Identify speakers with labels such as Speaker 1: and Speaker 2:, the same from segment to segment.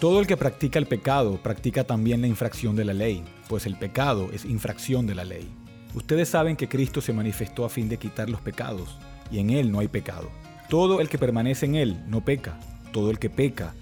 Speaker 1: Todo el que practica el pecado practica también la infracción de la ley, pues el pecado es infracción de la ley. Ustedes saben que Cristo se manifestó a fin de quitar los pecados, y en Él no hay pecado. Todo el que permanece en Él no peca, todo el que peca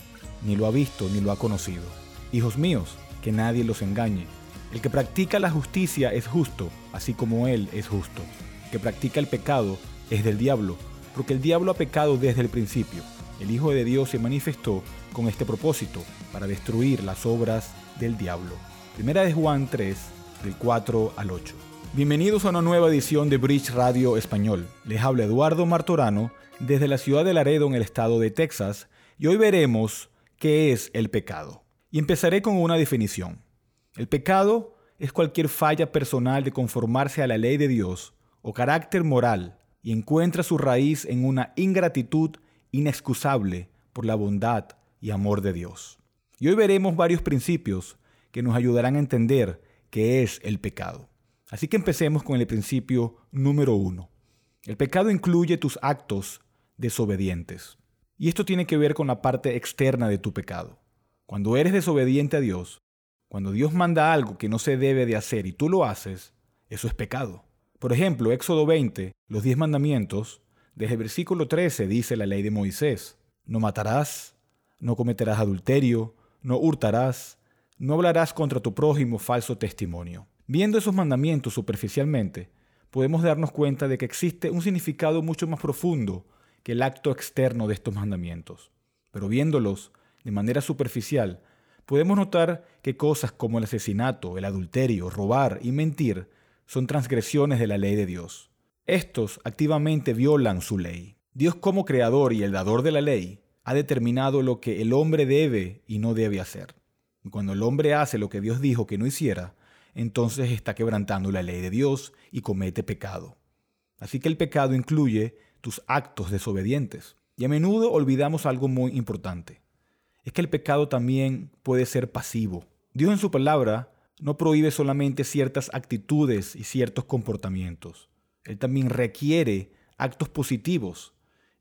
Speaker 1: ni lo ha visto ni lo ha conocido. Hijos míos, que nadie los engañe. El que practica la justicia es justo, así como Él es justo. El que practica el pecado es del diablo, porque el diablo ha pecado desde el principio. El Hijo de Dios se manifestó con este propósito, para destruir las obras del diablo. Primera de Juan 3, del 4 al 8. Bienvenidos a una nueva edición de Bridge Radio Español. Les habla Eduardo Martorano desde la ciudad de Laredo en el estado de Texas y hoy veremos qué es el pecado. Y empezaré con una definición. El pecado es cualquier falla personal de conformarse a la ley de Dios o carácter moral y encuentra su raíz en una ingratitud inexcusable por la bondad y amor de Dios. Y hoy veremos varios principios que nos ayudarán a entender qué es el pecado. Así que empecemos con el principio número uno. El pecado incluye tus actos desobedientes. Y esto tiene que ver con la parte externa de tu pecado. Cuando eres desobediente a Dios, cuando Dios manda algo que no se debe de hacer y tú lo haces, eso es pecado. Por ejemplo, Éxodo 20, los diez mandamientos, desde el versículo 13 dice la ley de Moisés, no matarás, no cometerás adulterio, no hurtarás, no hablarás contra tu prójimo falso testimonio. Viendo esos mandamientos superficialmente, podemos darnos cuenta de que existe un significado mucho más profundo que el acto externo de estos mandamientos. Pero viéndolos de manera superficial, podemos notar que cosas como el asesinato, el adulterio, robar y mentir son transgresiones de la ley de Dios. Estos activamente violan su ley. Dios como creador y el dador de la ley ha determinado lo que el hombre debe y no debe hacer. Cuando el hombre hace lo que Dios dijo que no hiciera, entonces está quebrantando la ley de Dios y comete pecado. Así que el pecado incluye tus actos desobedientes. Y a menudo olvidamos algo muy importante. Es que el pecado también puede ser pasivo. Dios en su palabra no prohíbe solamente ciertas actitudes y ciertos comportamientos. Él también requiere actos positivos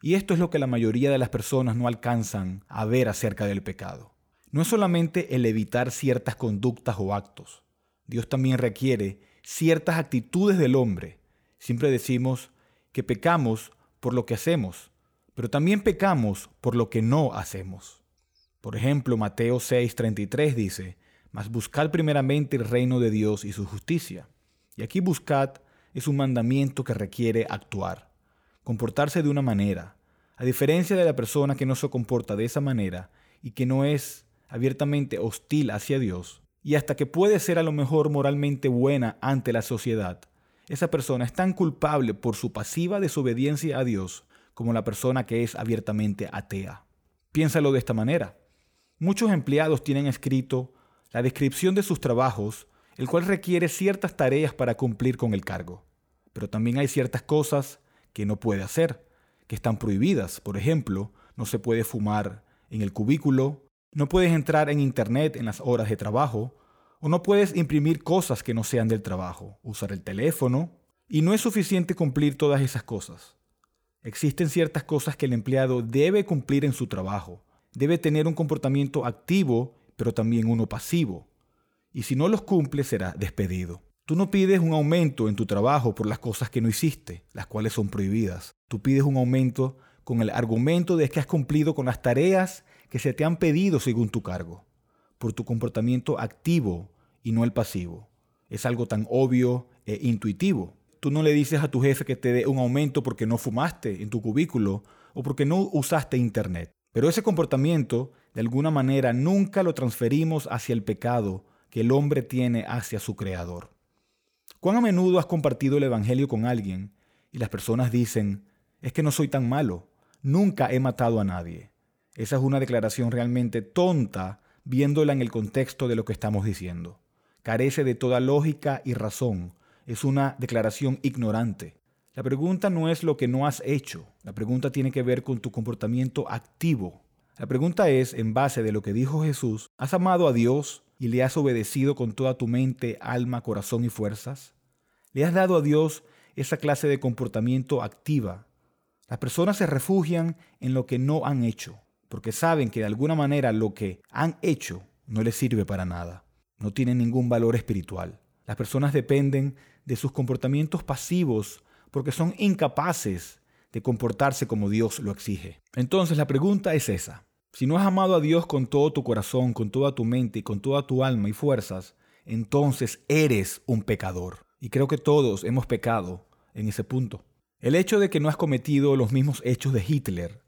Speaker 1: y esto es lo que la mayoría de las personas no alcanzan a ver acerca del pecado. No es solamente el evitar ciertas conductas o actos. Dios también requiere ciertas actitudes del hombre. Siempre decimos que pecamos por lo que hacemos, pero también pecamos por lo que no hacemos. Por ejemplo, Mateo 6:33 dice, Mas buscad primeramente el reino de Dios y su justicia. Y aquí buscad es un mandamiento que requiere actuar comportarse de una manera, a diferencia de la persona que no se comporta de esa manera y que no es abiertamente hostil hacia Dios, y hasta que puede ser a lo mejor moralmente buena ante la sociedad, esa persona es tan culpable por su pasiva desobediencia a Dios como la persona que es abiertamente atea. Piénsalo de esta manera. Muchos empleados tienen escrito la descripción de sus trabajos, el cual requiere ciertas tareas para cumplir con el cargo. Pero también hay ciertas cosas que no puede hacer, que están prohibidas. Por ejemplo, no se puede fumar en el cubículo, no puedes entrar en Internet en las horas de trabajo, o no puedes imprimir cosas que no sean del trabajo, usar el teléfono, y no es suficiente cumplir todas esas cosas. Existen ciertas cosas que el empleado debe cumplir en su trabajo. Debe tener un comportamiento activo, pero también uno pasivo. Y si no los cumple, será despedido. Tú no pides un aumento en tu trabajo por las cosas que no hiciste, las cuales son prohibidas. Tú pides un aumento con el argumento de que has cumplido con las tareas que se te han pedido según tu cargo, por tu comportamiento activo y no el pasivo. Es algo tan obvio e intuitivo. Tú no le dices a tu jefe que te dé un aumento porque no fumaste en tu cubículo o porque no usaste internet. Pero ese comportamiento, de alguna manera, nunca lo transferimos hacia el pecado que el hombre tiene hacia su creador. ¿Cuán a menudo has compartido el Evangelio con alguien y las personas dicen, es que no soy tan malo, nunca he matado a nadie? Esa es una declaración realmente tonta viéndola en el contexto de lo que estamos diciendo. Carece de toda lógica y razón. Es una declaración ignorante. La pregunta no es lo que no has hecho. La pregunta tiene que ver con tu comportamiento activo. La pregunta es, en base de lo que dijo Jesús, ¿has amado a Dios y le has obedecido con toda tu mente, alma, corazón y fuerzas? ¿Le has dado a Dios esa clase de comportamiento activa? Las personas se refugian en lo que no han hecho. porque saben que de alguna manera lo que han hecho no les sirve para nada, no tienen ningún valor espiritual. Las personas dependen de sus comportamientos pasivos porque son incapaces de comportarse como Dios lo exige. Entonces la pregunta es esa. Si no has amado a Dios con todo tu corazón, con toda tu mente y con toda tu alma y fuerzas, entonces eres un pecador. Y creo que todos hemos pecado en ese punto. El hecho de que no has cometido los mismos hechos de Hitler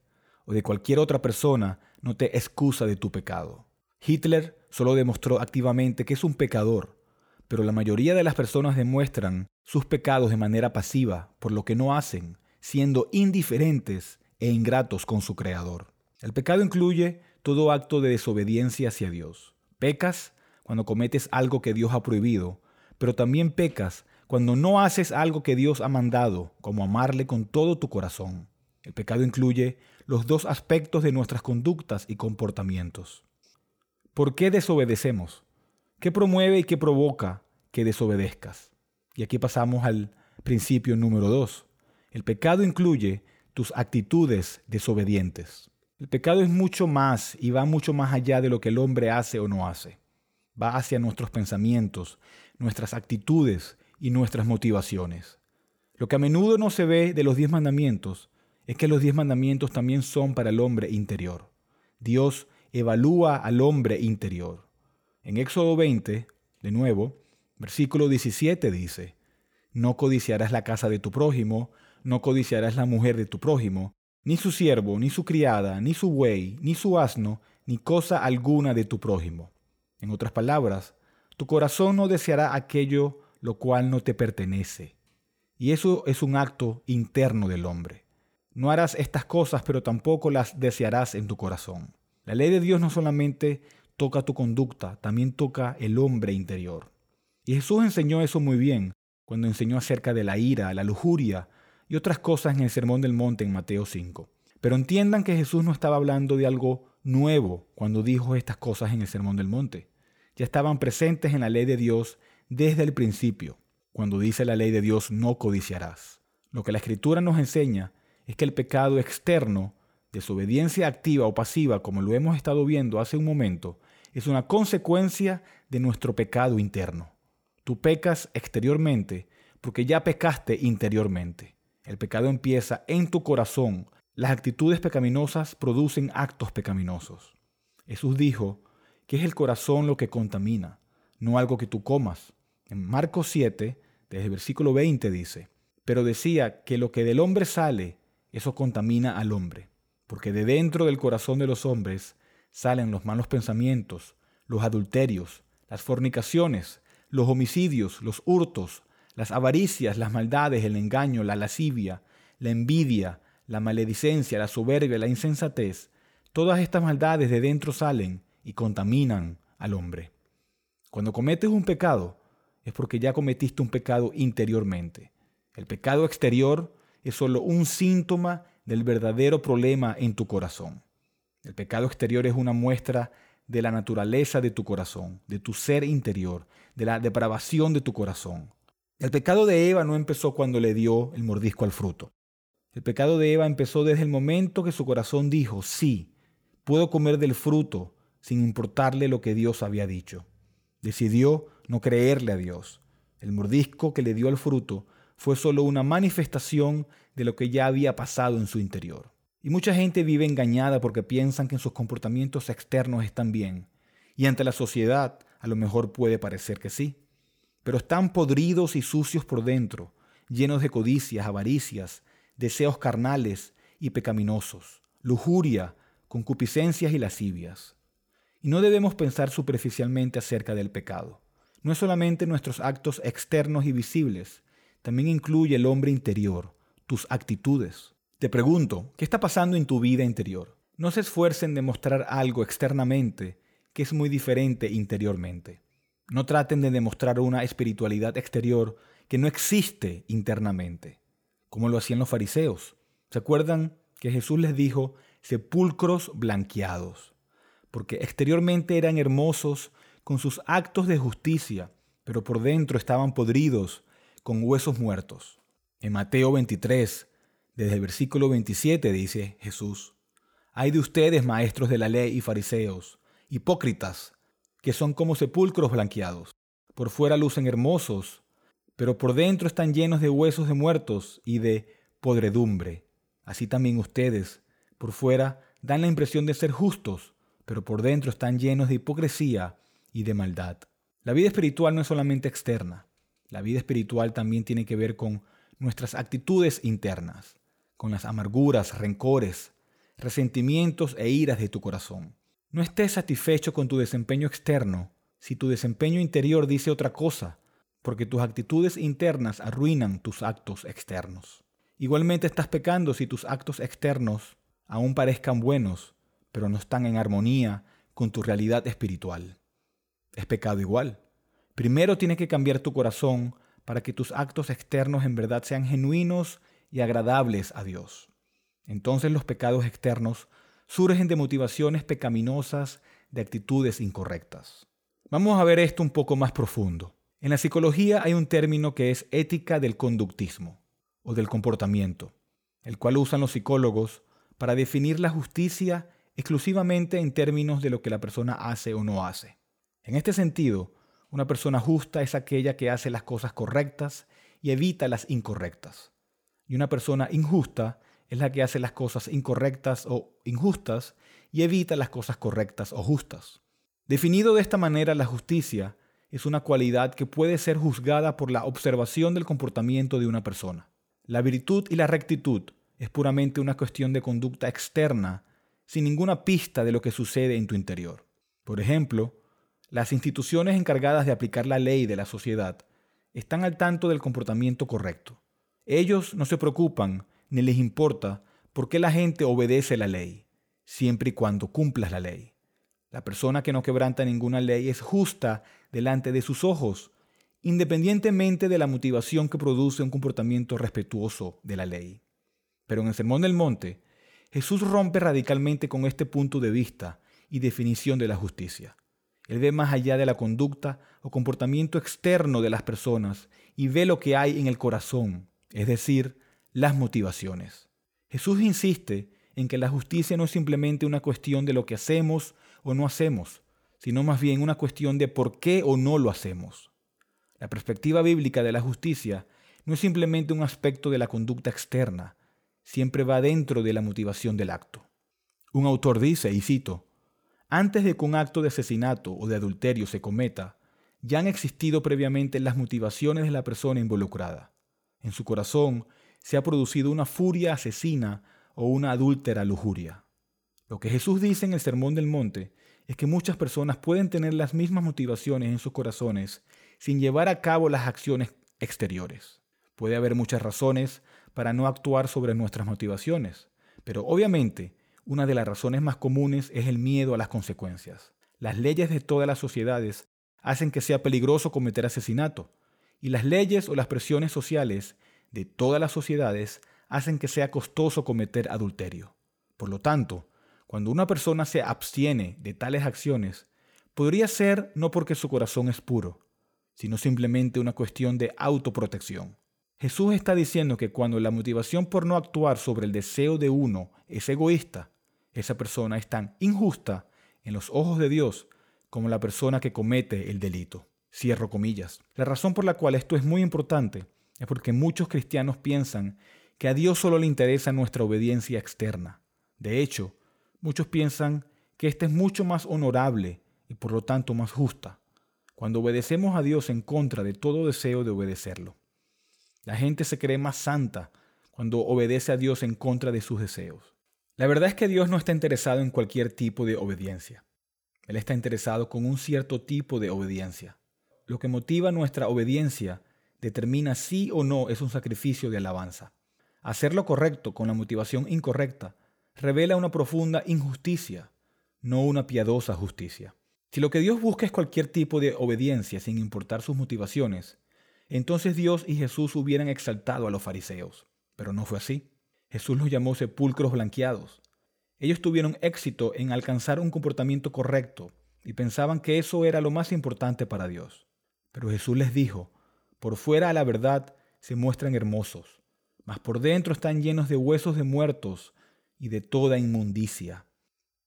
Speaker 1: o de cualquier otra persona no te excusa de tu pecado. Hitler solo demostró activamente que es un pecador, pero la mayoría de las personas demuestran sus pecados de manera pasiva por lo que no hacen, siendo indiferentes e ingratos con su Creador. El pecado incluye todo acto de desobediencia hacia Dios. Pecas cuando cometes algo que Dios ha prohibido, pero también pecas cuando no haces algo que Dios ha mandado, como amarle con todo tu corazón. El pecado incluye los dos aspectos de nuestras conductas y comportamientos. ¿Por qué desobedecemos? ¿Qué promueve y qué provoca que desobedezcas? Y aquí pasamos al principio número dos. El pecado incluye tus actitudes desobedientes. El pecado es mucho más y va mucho más allá de lo que el hombre hace o no hace. Va hacia nuestros pensamientos, nuestras actitudes y nuestras motivaciones. Lo que a menudo no se ve de los diez mandamientos es que los diez mandamientos también son para el hombre interior. Dios evalúa al hombre interior. En Éxodo 20, de nuevo, versículo 17 dice, No codiciarás la casa de tu prójimo, no codiciarás la mujer de tu prójimo, ni su siervo, ni su criada, ni su buey, ni su asno, ni cosa alguna de tu prójimo. En otras palabras, tu corazón no deseará aquello lo cual no te pertenece. Y eso es un acto interno del hombre. No harás estas cosas, pero tampoco las desearás en tu corazón. La ley de Dios no solamente toca tu conducta, también toca el hombre interior. Y Jesús enseñó eso muy bien cuando enseñó acerca de la ira, la lujuria, y otras cosas en el Sermón del Monte en Mateo 5. Pero entiendan que Jesús no estaba hablando de algo nuevo cuando dijo estas cosas en el Sermón del Monte. Ya estaban presentes en la ley de Dios desde el principio, cuando dice la ley de Dios no codiciarás. Lo que la Escritura nos enseña es que el pecado externo, desobediencia activa o pasiva, como lo hemos estado viendo hace un momento, es una consecuencia de nuestro pecado interno. Tú pecas exteriormente porque ya pecaste interiormente. El pecado empieza en tu corazón. Las actitudes pecaminosas producen actos pecaminosos. Jesús dijo que es el corazón lo que contamina, no algo que tú comas. En Marcos 7, desde el versículo 20 dice, pero decía que lo que del hombre sale, eso contamina al hombre, porque de dentro del corazón de los hombres salen los malos pensamientos, los adulterios, las fornicaciones, los homicidios, los hurtos, las avaricias, las maldades, el engaño, la lascivia, la envidia, la maledicencia, la soberbia, la insensatez, todas estas maldades de dentro salen y contaminan al hombre. Cuando cometes un pecado, es porque ya cometiste un pecado interiormente. El pecado exterior es solo un síntoma del verdadero problema en tu corazón. El pecado exterior es una muestra de la naturaleza de tu corazón, de tu ser interior, de la depravación de tu corazón. El pecado de Eva no empezó cuando le dio el mordisco al fruto. El pecado de Eva empezó desde el momento que su corazón dijo, sí, puedo comer del fruto sin importarle lo que Dios había dicho. Decidió no creerle a Dios. El mordisco que le dio al fruto fue solo una manifestación de lo que ya había pasado en su interior. Y mucha gente vive engañada porque piensan que en sus comportamientos externos están bien. Y ante la sociedad a lo mejor puede parecer que sí pero están podridos y sucios por dentro, llenos de codicias, avaricias, deseos carnales y pecaminosos, lujuria, concupiscencias y lascivias. Y no debemos pensar superficialmente acerca del pecado. No es solamente nuestros actos externos y visibles, también incluye el hombre interior, tus actitudes. Te pregunto, ¿qué está pasando en tu vida interior? No se esfuercen de mostrar algo externamente que es muy diferente interiormente. No traten de demostrar una espiritualidad exterior que no existe internamente, como lo hacían los fariseos. ¿Se acuerdan que Jesús les dijo sepulcros blanqueados? Porque exteriormente eran hermosos con sus actos de justicia, pero por dentro estaban podridos con huesos muertos. En Mateo 23, desde el versículo 27 dice Jesús, Hay de ustedes, maestros de la ley y fariseos, hipócritas, que son como sepulcros blanqueados. Por fuera lucen hermosos, pero por dentro están llenos de huesos de muertos y de podredumbre. Así también ustedes, por fuera, dan la impresión de ser justos, pero por dentro están llenos de hipocresía y de maldad. La vida espiritual no es solamente externa, la vida espiritual también tiene que ver con nuestras actitudes internas, con las amarguras, rencores, resentimientos e iras de tu corazón. No estés satisfecho con tu desempeño externo si tu desempeño interior dice otra cosa, porque tus actitudes internas arruinan tus actos externos. Igualmente estás pecando si tus actos externos aún parezcan buenos, pero no están en armonía con tu realidad espiritual. Es pecado igual. Primero tienes que cambiar tu corazón para que tus actos externos en verdad sean genuinos y agradables a Dios. Entonces los pecados externos surgen de motivaciones pecaminosas, de actitudes incorrectas. Vamos a ver esto un poco más profundo. En la psicología hay un término que es ética del conductismo o del comportamiento, el cual usan los psicólogos para definir la justicia exclusivamente en términos de lo que la persona hace o no hace. En este sentido, una persona justa es aquella que hace las cosas correctas y evita las incorrectas. Y una persona injusta es la que hace las cosas incorrectas o injustas y evita las cosas correctas o justas. Definido de esta manera, la justicia es una cualidad que puede ser juzgada por la observación del comportamiento de una persona. La virtud y la rectitud es puramente una cuestión de conducta externa, sin ninguna pista de lo que sucede en tu interior. Por ejemplo, las instituciones encargadas de aplicar la ley de la sociedad están al tanto del comportamiento correcto. Ellos no se preocupan ni les importa por qué la gente obedece la ley, siempre y cuando cumplas la ley. La persona que no quebranta ninguna ley es justa delante de sus ojos, independientemente de la motivación que produce un comportamiento respetuoso de la ley. Pero en el Sermón del Monte, Jesús rompe radicalmente con este punto de vista y definición de la justicia. Él ve más allá de la conducta o comportamiento externo de las personas y ve lo que hay en el corazón, es decir, las motivaciones. Jesús insiste en que la justicia no es simplemente una cuestión de lo que hacemos o no hacemos, sino más bien una cuestión de por qué o no lo hacemos. La perspectiva bíblica de la justicia no es simplemente un aspecto de la conducta externa, siempre va dentro de la motivación del acto. Un autor dice, y cito, antes de que un acto de asesinato o de adulterio se cometa, ya han existido previamente las motivaciones de la persona involucrada. En su corazón se ha producido una furia asesina o una adúltera lujuria. Lo que Jesús dice en el Sermón del Monte es que muchas personas pueden tener las mismas motivaciones en sus corazones sin llevar a cabo las acciones exteriores. Puede haber muchas razones para no actuar sobre nuestras motivaciones, pero obviamente una de las razones más comunes es el miedo a las consecuencias. Las leyes de todas las sociedades hacen que sea peligroso cometer asesinato, y las leyes o las presiones sociales de todas las sociedades hacen que sea costoso cometer adulterio. Por lo tanto, cuando una persona se abstiene de tales acciones, podría ser no porque su corazón es puro, sino simplemente una cuestión de autoprotección. Jesús está diciendo que cuando la motivación por no actuar sobre el deseo de uno es egoísta, esa persona es tan injusta en los ojos de Dios como la persona que comete el delito. Cierro comillas. La razón por la cual esto es muy importante es porque muchos cristianos piensan que a Dios solo le interesa nuestra obediencia externa. De hecho, muchos piensan que esta es mucho más honorable y por lo tanto más justa, cuando obedecemos a Dios en contra de todo deseo de obedecerlo. La gente se cree más santa cuando obedece a Dios en contra de sus deseos. La verdad es que Dios no está interesado en cualquier tipo de obediencia. Él está interesado con un cierto tipo de obediencia. Lo que motiva nuestra obediencia determina si o no es un sacrificio de alabanza. Hacer lo correcto con la motivación incorrecta revela una profunda injusticia, no una piadosa justicia. Si lo que Dios busca es cualquier tipo de obediencia sin importar sus motivaciones, entonces Dios y Jesús hubieran exaltado a los fariseos. Pero no fue así. Jesús los llamó sepulcros blanqueados. Ellos tuvieron éxito en alcanzar un comportamiento correcto y pensaban que eso era lo más importante para Dios. Pero Jesús les dijo, por fuera a la verdad se muestran hermosos, mas por dentro están llenos de huesos de muertos y de toda inmundicia.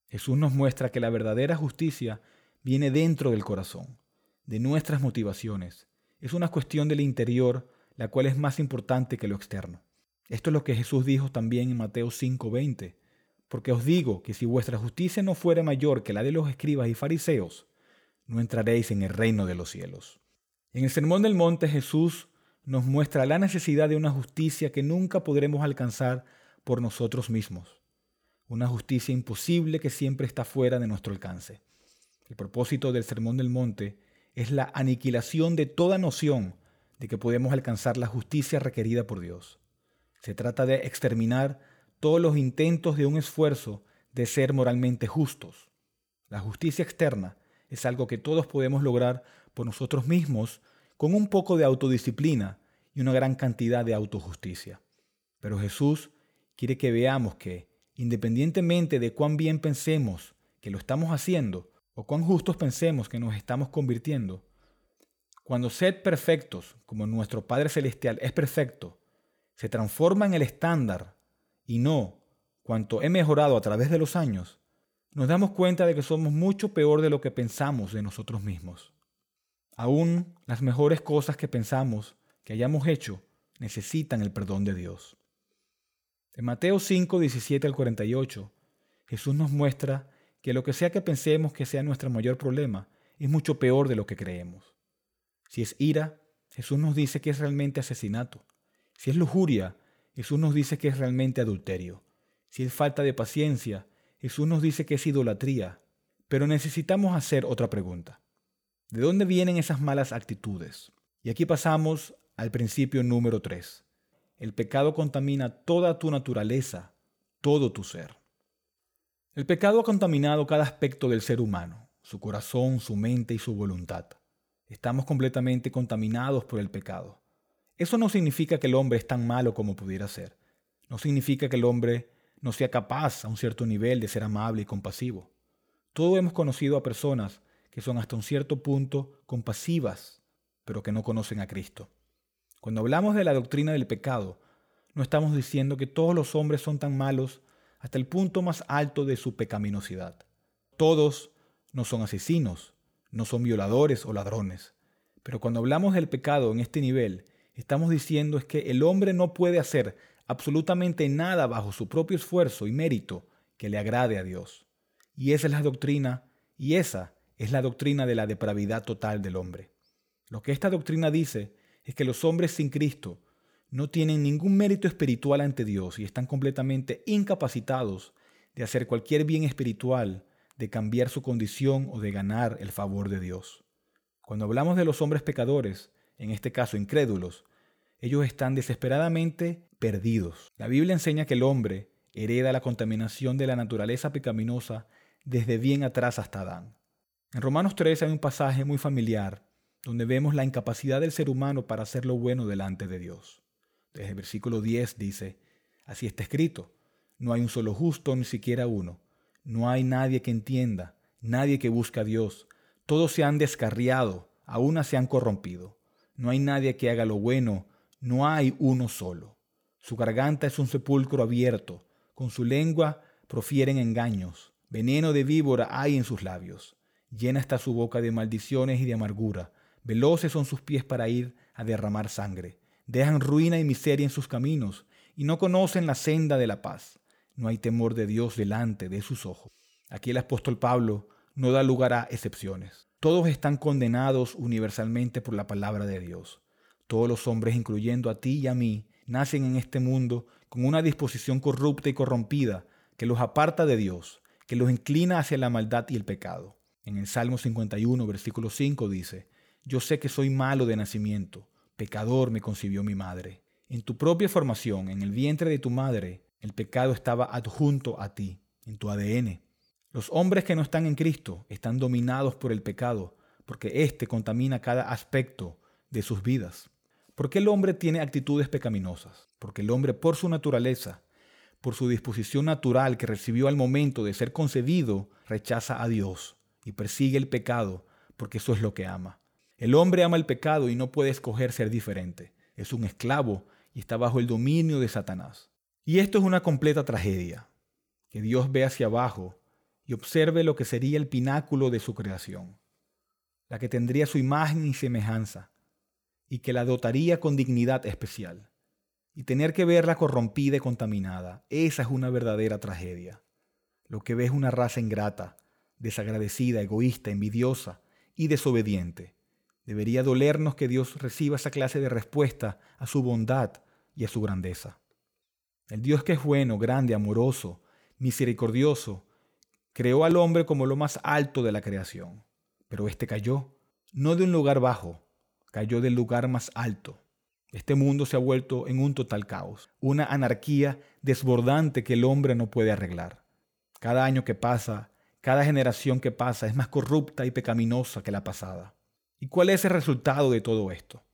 Speaker 1: Jesús nos muestra que la verdadera justicia viene dentro del corazón, de nuestras motivaciones. Es una cuestión del interior, la cual es más importante que lo externo. Esto es lo que Jesús dijo también en Mateo 5:20. Porque os digo que si vuestra justicia no fuere mayor que la de los escribas y fariseos, no entraréis en el reino de los cielos. En el Sermón del Monte Jesús nos muestra la necesidad de una justicia que nunca podremos alcanzar por nosotros mismos. Una justicia imposible que siempre está fuera de nuestro alcance. El propósito del Sermón del Monte es la aniquilación de toda noción de que podemos alcanzar la justicia requerida por Dios. Se trata de exterminar todos los intentos de un esfuerzo de ser moralmente justos. La justicia externa es algo que todos podemos lograr por nosotros mismos con un poco de autodisciplina y una gran cantidad de autojusticia. Pero Jesús quiere que veamos que, independientemente de cuán bien pensemos que lo estamos haciendo o cuán justos pensemos que nos estamos convirtiendo, cuando sed perfectos, como nuestro Padre Celestial es perfecto, se transforma en el estándar y no cuanto he mejorado a través de los años, nos damos cuenta de que somos mucho peor de lo que pensamos de nosotros mismos. Aún las mejores cosas que pensamos que hayamos hecho necesitan el perdón de Dios. En Mateo 5, 17 al 48, Jesús nos muestra que lo que sea que pensemos que sea nuestro mayor problema es mucho peor de lo que creemos. Si es ira, Jesús nos dice que es realmente asesinato. Si es lujuria, Jesús nos dice que es realmente adulterio. Si es falta de paciencia, Jesús nos dice que es idolatría. Pero necesitamos hacer otra pregunta. ¿De dónde vienen esas malas actitudes? Y aquí pasamos al principio número 3. El pecado contamina toda tu naturaleza, todo tu ser. El pecado ha contaminado cada aspecto del ser humano, su corazón, su mente y su voluntad. Estamos completamente contaminados por el pecado. Eso no significa que el hombre es tan malo como pudiera ser. No significa que el hombre no sea capaz a un cierto nivel de ser amable y compasivo. Todos hemos conocido a personas que son hasta un cierto punto compasivas, pero que no conocen a Cristo. Cuando hablamos de la doctrina del pecado, no estamos diciendo que todos los hombres son tan malos hasta el punto más alto de su pecaminosidad. Todos no son asesinos, no son violadores o ladrones. Pero cuando hablamos del pecado en este nivel, estamos diciendo es que el hombre no puede hacer absolutamente nada bajo su propio esfuerzo y mérito que le agrade a Dios. Y esa es la doctrina, y esa es la doctrina de la depravidad total del hombre. Lo que esta doctrina dice es que los hombres sin Cristo no tienen ningún mérito espiritual ante Dios y están completamente incapacitados de hacer cualquier bien espiritual, de cambiar su condición o de ganar el favor de Dios. Cuando hablamos de los hombres pecadores, en este caso incrédulos, ellos están desesperadamente perdidos. La Biblia enseña que el hombre hereda la contaminación de la naturaleza pecaminosa desde bien atrás hasta Adán. En Romanos 3 hay un pasaje muy familiar donde vemos la incapacidad del ser humano para hacer lo bueno delante de Dios. Desde el versículo 10 dice, así está escrito, no hay un solo justo, ni siquiera uno, no hay nadie que entienda, nadie que busque a Dios, todos se han descarriado, aún se han corrompido. No hay nadie que haga lo bueno, no hay uno solo. Su garganta es un sepulcro abierto, con su lengua profieren engaños, veneno de víbora hay en sus labios. Llena está su boca de maldiciones y de amargura, veloces son sus pies para ir a derramar sangre. Dejan ruina y miseria en sus caminos, y no conocen la senda de la paz. No hay temor de Dios delante de sus ojos. Aquí el apóstol Pablo no da lugar a excepciones. Todos están condenados universalmente por la palabra de Dios. Todos los hombres, incluyendo a ti y a mí, nacen en este mundo con una disposición corrupta y corrompida que los aparta de Dios, que los inclina hacia la maldad y el pecado. En el Salmo 51, versículo 5 dice, Yo sé que soy malo de nacimiento, pecador me concibió mi madre. En tu propia formación, en el vientre de tu madre, el pecado estaba adjunto a ti, en tu ADN. Los hombres que no están en Cristo están dominados por el pecado, porque éste contamina cada aspecto de sus vidas. ¿Por qué el hombre tiene actitudes pecaminosas? Porque el hombre por su naturaleza, por su disposición natural que recibió al momento de ser concebido, rechaza a Dios y persigue el pecado, porque eso es lo que ama. El hombre ama el pecado y no puede escoger ser diferente. Es un esclavo y está bajo el dominio de Satanás. Y esto es una completa tragedia, que Dios ve hacia abajo y observe lo que sería el pináculo de su creación, la que tendría su imagen y semejanza, y que la dotaría con dignidad especial. Y tener que verla corrompida y contaminada, esa es una verdadera tragedia. Lo que ve es una raza ingrata, desagradecida, egoísta, envidiosa y desobediente. Debería dolernos que Dios reciba esa clase de respuesta a su bondad y a su grandeza. El Dios que es bueno, grande, amoroso, misericordioso, creó al hombre como lo más alto de la creación. Pero éste cayó, no de un lugar bajo, cayó del lugar más alto. Este mundo se ha vuelto en un total caos, una anarquía desbordante que el hombre no puede arreglar. Cada año que pasa, cada generación que pasa es más corrupta y pecaminosa que la pasada. ¿Y cuál es el resultado de todo esto?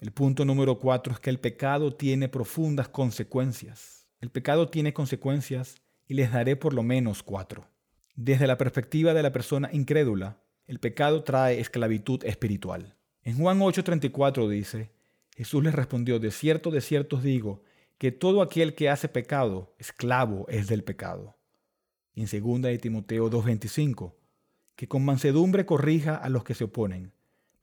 Speaker 1: El punto número cuatro es que el pecado tiene profundas consecuencias. El pecado tiene consecuencias y les daré por lo menos cuatro. Desde la perspectiva de la persona incrédula, el pecado trae esclavitud espiritual. En Juan 8:34 dice, Jesús les respondió, de cierto, de cierto os digo, que todo aquel que hace pecado, esclavo es del pecado. Y en 2 de Timoteo 2:25, que con mansedumbre corrija a los que se oponen,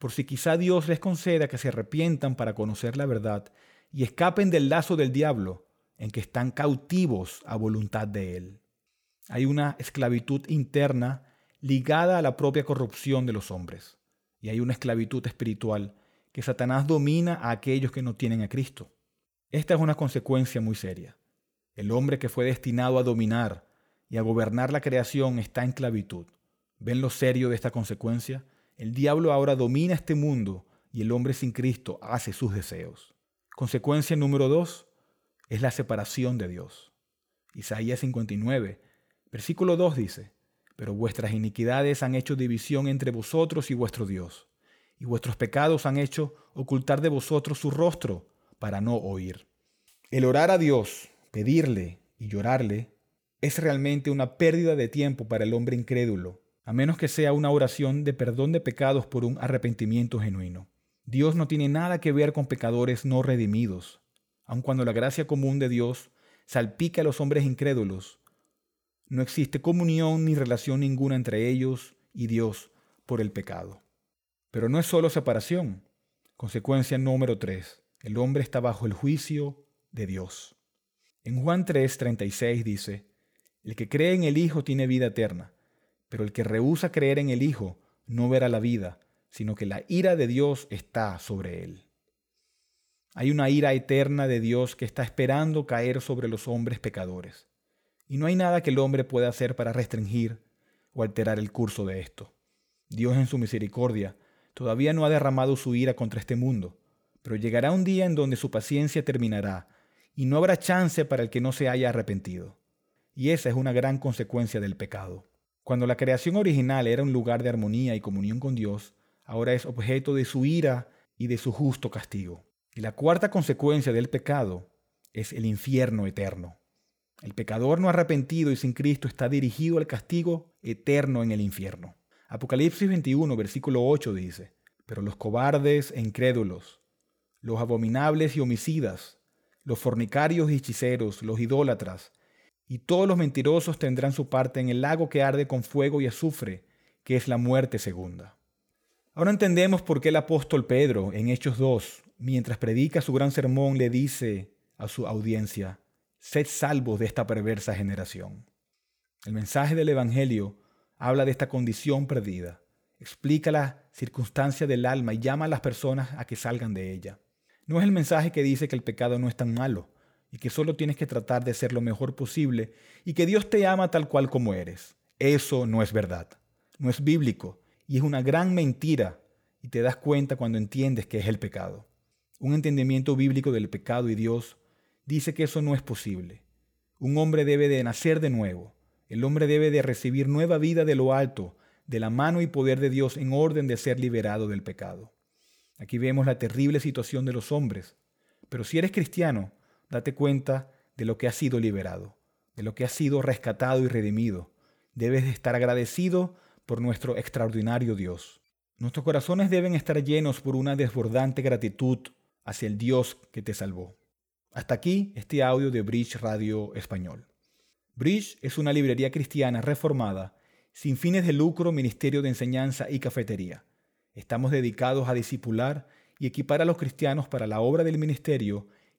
Speaker 1: por si quizá Dios les conceda que se arrepientan para conocer la verdad y escapen del lazo del diablo, en que están cautivos a voluntad de él. Hay una esclavitud interna ligada a la propia corrupción de los hombres y hay una esclavitud espiritual que Satanás domina a aquellos que no tienen a Cristo. Esta es una consecuencia muy seria. El hombre que fue destinado a dominar y a gobernar la creación está en esclavitud. ¿Ven lo serio de esta consecuencia? El diablo ahora domina este mundo y el hombre sin Cristo hace sus deseos. Consecuencia número dos es la separación de Dios. Isaías 59, versículo 2 dice, pero vuestras iniquidades han hecho división entre vosotros y vuestro Dios, y vuestros pecados han hecho ocultar de vosotros su rostro para no oír. El orar a Dios, pedirle y llorarle es realmente una pérdida de tiempo para el hombre incrédulo, a menos que sea una oración de perdón de pecados por un arrepentimiento genuino. Dios no tiene nada que ver con pecadores no redimidos, aun cuando la gracia común de Dios salpica a los hombres incrédulos no existe comunión ni relación ninguna entre ellos y Dios por el pecado. Pero no es solo separación. Consecuencia número 3. El hombre está bajo el juicio de Dios. En Juan 3:36 dice, El que cree en el Hijo tiene vida eterna, pero el que rehúsa creer en el Hijo no verá la vida, sino que la ira de Dios está sobre él. Hay una ira eterna de Dios que está esperando caer sobre los hombres pecadores y no hay nada que el hombre pueda hacer para restringir o alterar el curso de esto. Dios en su misericordia todavía no ha derramado su ira contra este mundo, pero llegará un día en donde su paciencia terminará y no habrá chance para el que no se haya arrepentido. Y esa es una gran consecuencia del pecado. Cuando la creación original era un lugar de armonía y comunión con Dios, ahora es objeto de su ira y de su justo castigo. Y la cuarta consecuencia del pecado es el infierno eterno. El pecador no arrepentido y sin Cristo está dirigido al castigo eterno en el infierno. Apocalipsis 21, versículo 8 dice, pero los cobardes e incrédulos, los abominables y homicidas, los fornicarios y hechiceros, los idólatras, y todos los mentirosos tendrán su parte en el lago que arde con fuego y azufre, que es la muerte segunda. Ahora entendemos por qué el apóstol Pedro, en Hechos 2, mientras predica su gran sermón, le dice a su audiencia, sed salvos de esta perversa generación. El mensaje del Evangelio habla de esta condición perdida, explica la circunstancia del alma y llama a las personas a que salgan de ella. No es el mensaje que dice que el pecado no es tan malo y que solo tienes que tratar de ser lo mejor posible y que Dios te ama tal cual como eres. Eso no es verdad, no es bíblico y es una gran mentira y te das cuenta cuando entiendes que es el pecado. Un entendimiento bíblico del pecado y Dios dice que eso no es posible. Un hombre debe de nacer de nuevo. El hombre debe de recibir nueva vida de lo alto, de la mano y poder de Dios en orden de ser liberado del pecado. Aquí vemos la terrible situación de los hombres. Pero si eres cristiano, date cuenta de lo que has sido liberado, de lo que has sido rescatado y redimido. Debes de estar agradecido por nuestro extraordinario Dios. Nuestros corazones deben estar llenos por una desbordante gratitud hacia el Dios que te salvó. Hasta aquí este audio de Bridge Radio Español. Bridge es una librería cristiana reformada, sin fines de lucro, ministerio de enseñanza y cafetería. Estamos dedicados a discipular y equipar a los cristianos para la obra del ministerio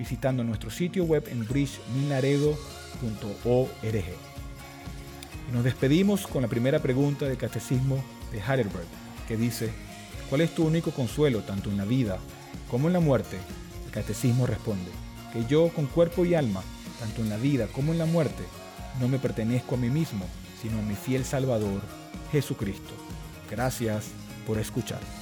Speaker 1: visitando nuestro sitio web en bridgeminaredo.org. Y nos despedimos con la primera pregunta del Catecismo de Heidelberg, que dice, ¿cuál es tu único consuelo tanto en la vida como en la muerte? El Catecismo responde, que yo con cuerpo y alma, tanto en la vida como en la muerte, no me pertenezco a mí mismo, sino a mi fiel Salvador, Jesucristo. Gracias por escuchar.